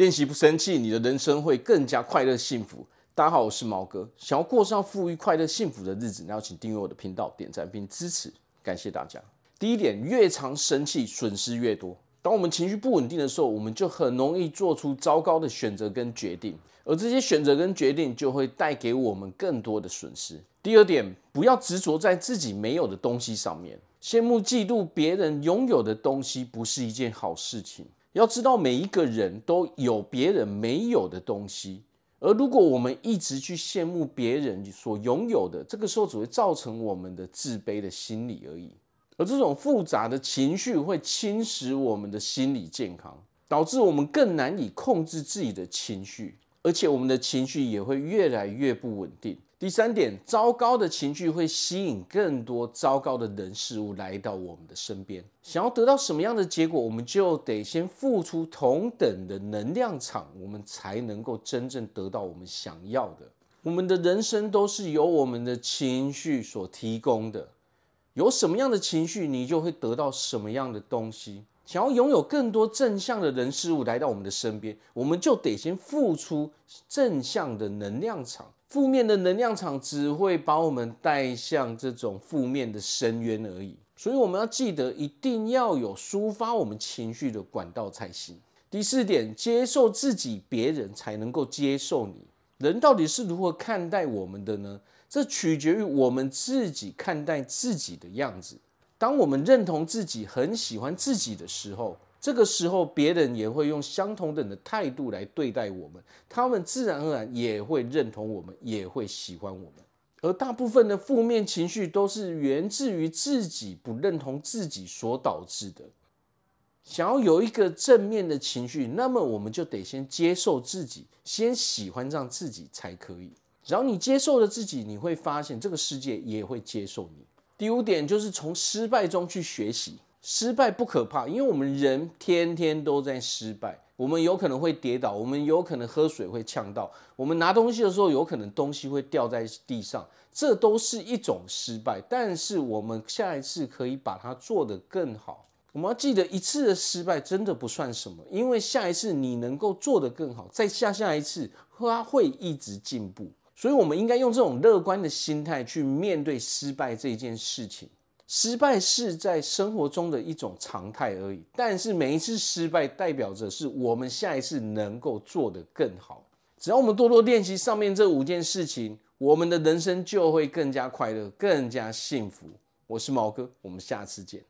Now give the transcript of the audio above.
练习不生气，你的人生会更加快乐幸福。大家好，我是毛哥。想要过上富裕、快乐、幸福的日子，那要请订阅我的频道、点赞并支持，感谢大家。第一点，越常生气，损失越多。当我们情绪不稳定的时候，我们就很容易做出糟糕的选择跟决定，而这些选择跟决定就会带给我们更多的损失。第二点，不要执着在自己没有的东西上面，羡慕嫉妒别人拥有的东西不是一件好事情。要知道，每一个人都有别人没有的东西，而如果我们一直去羡慕别人所拥有的，这个时候只会造成我们的自卑的心理而已。而这种复杂的情绪会侵蚀我们的心理健康，导致我们更难以控制自己的情绪，而且我们的情绪也会越来越不稳定。第三点，糟糕的情绪会吸引更多糟糕的人事物来到我们的身边。想要得到什么样的结果，我们就得先付出同等的能量场，我们才能够真正得到我们想要的。我们的人生都是由我们的情绪所提供的，有什么样的情绪，你就会得到什么样的东西。想要拥有更多正向的人事物来到我们的身边，我们就得先付出正向的能量场。负面的能量场只会把我们带向这种负面的深渊而已，所以我们要记得，一定要有抒发我们情绪的管道才行。第四点，接受自己，别人才能够接受你。人到底是如何看待我们的呢？这取决于我们自己看待自己的样子。当我们认同自己，很喜欢自己的时候，这个时候，别人也会用相同等的态度来对待我们，他们自然而然也会认同我们，也会喜欢我们。而大部分的负面情绪都是源自于自己不认同自己所导致的。想要有一个正面的情绪，那么我们就得先接受自己，先喜欢上自己才可以。只要你接受了自己，你会发现这个世界也会接受你。第五点就是从失败中去学习。失败不可怕，因为我们人天天都在失败。我们有可能会跌倒，我们有可能喝水会呛到，我们拿东西的时候有可能东西会掉在地上，这都是一种失败。但是我们下一次可以把它做得更好。我们要记得，一次的失败真的不算什么，因为下一次你能够做得更好，再下下一次，它会一直进步。所以，我们应该用这种乐观的心态去面对失败这件事情。失败是在生活中的一种常态而已，但是每一次失败代表着是我们下一次能够做得更好。只要我们多多练习上面这五件事情，我们的人生就会更加快乐、更加幸福。我是毛哥，我们下次见。